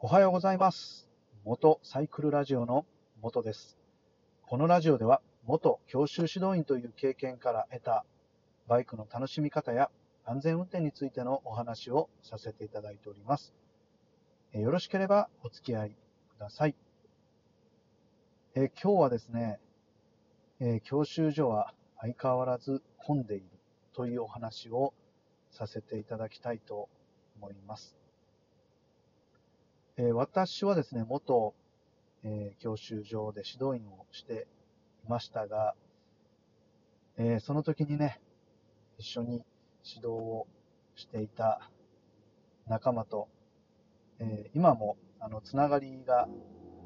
おはようございます。元サイクルラジオの元です。このラジオでは元教習指導員という経験から得たバイクの楽しみ方や安全運転についてのお話をさせていただいております。よろしければお付き合いください。え今日はですね、え教習所は相変わらず混んでいるというお話をさせていただきたいと思います。えー私はですね、元、えー教習所で指導員をしていましたが、えーその時にね、一緒に指導をしていた仲間と、え今もあのつながりが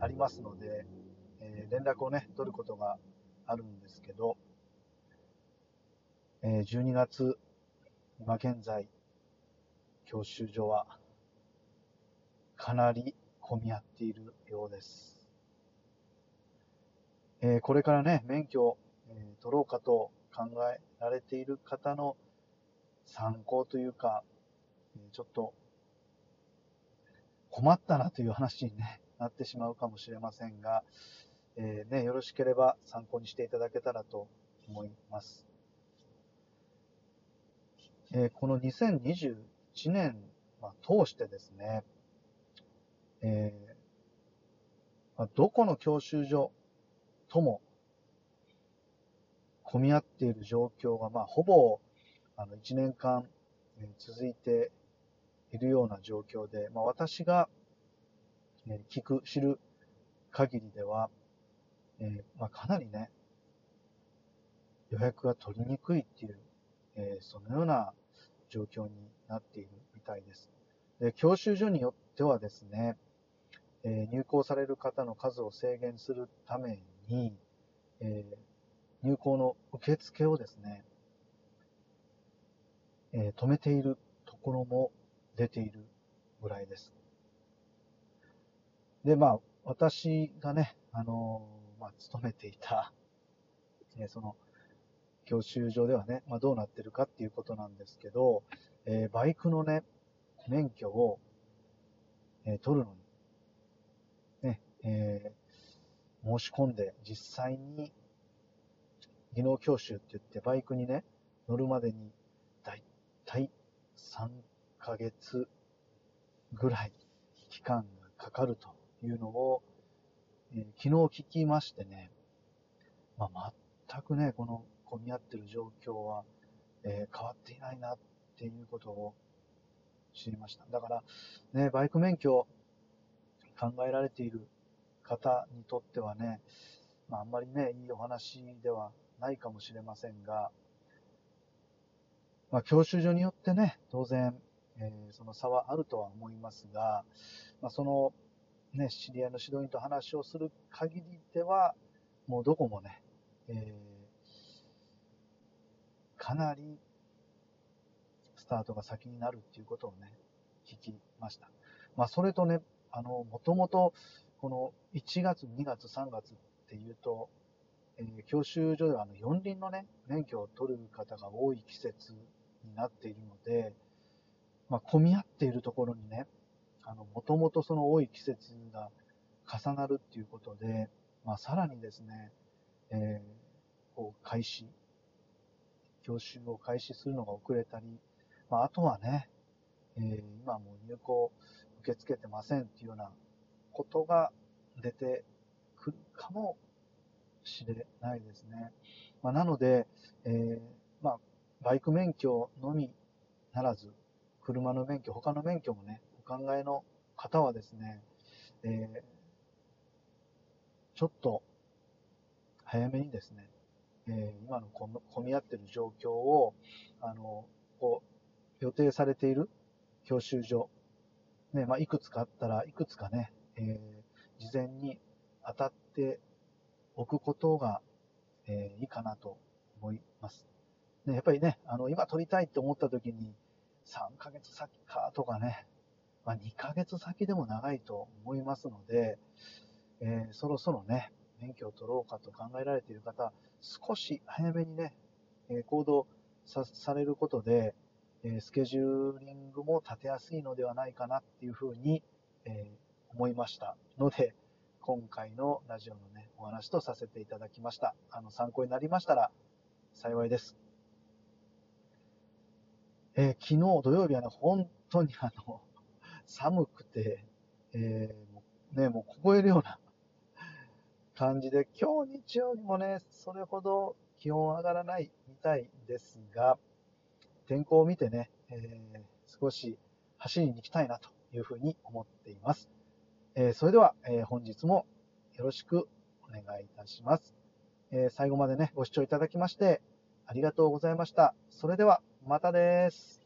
ありますので、え連絡をね、取ることがあるんですけど、え12月、今現在、教習所はかなり混み合っているようです。えーこれからね、免許を、え取ろうかと考えられている方の参考というか、えちょっと困ったなという話に、ね、なってしまうかもしれませんが、えーね、よろしければ参考にしていただけたらと思います。えーこの2021年、まあ、通してですね、えーまあ、どこの教習所とも混み合っている状況が、まあ、ほぼあの1年間、え続いているような状況で、まあ、私が、え聞く、知る限りでは、えーまあ、かなりね、予約が取りにくいっていう、えーそのような状況になっているみたいです。で教習所によってはですね、え入校される方の数を制限するために、え入校の受付をですね、え止めているところも出ているぐらいです。で、まあ、私がね、あのまあ、勤めていた、えその、教習所ではね、まあ、どうなってるかっていうことなんですけど、えーバイクのね、免許を、えー取るのに、えー申し込んで実際に技能教習って言ってバイクにね、乗るまでにだいたい3ヶ月ぐらい期間がかかるというのを、えー昨日聞きましてね、まあ、全くね、この混み合ってる状況は、えー変わっていないなっていうことを知りました。だから、ね、バイク免許考えられている方にとってはね、まあ、あんまりね、いいお話ではないかもしれませんが、まあ、教習所によってね、当然、えーその差はあるとは思いますが、まあ、その、ね、知り合いの指導員と話をする限りでは、もうどこもね、えーかなりスタートが先になるっていうことをね、聞きました。まあ、それとね、あの、もともと、この1月、2月、3月っていうと、えー教習所ではあの四輪のね、免許を取る方が多い季節になっているので、まあ、混み合っているところにね、あの、もともとその多い季節が重なるっていうことで、まあ、さらにですね、えーこう、開始、教習を開始するのが遅れたり、まあ、あとはね、えー今もう入校受け付けてませんっていうようなことが出てくるかもしれないですね。まあ、なので、えーまあ、バイク免許のみならず、車の免許、他の免許もね、お考えの方はですね、えーちょっと早めにですね、えー今の混み合ってる状況を、あの、こう、予定されている教習所、ね、まあ、いくつかあったらいくつかね、えー事前に当たっておくことが、えーいいかなと思います。ね、やっぱりね、あの、今取りたいって思った時に、3ヶ月先かとかね、まあ、2ヶ月先でも長いと思いますので、えーそろそろね、免許を取ろうかと考えられている方、少し早めにね、え行動さされることで、えスケジューリングも立てやすいのではないかなっていうふうに、えー思いましたので、今回のラジオのね、お話とさせていただきました。あの、参考になりましたら幸いです。えー、昨日土曜日はね、本当にあの、寒くて、えー、ね、もう凍えるような感じで、今日日曜日もね、それほど気温上がらないみたいですが、天候を見てね、えー、少し走りに行きたいなというふうに思っています。え、それでは、え、本日もよろしくお願いいたします。え最後までね、ご視聴いただきましてありがとうございました。それではまたです。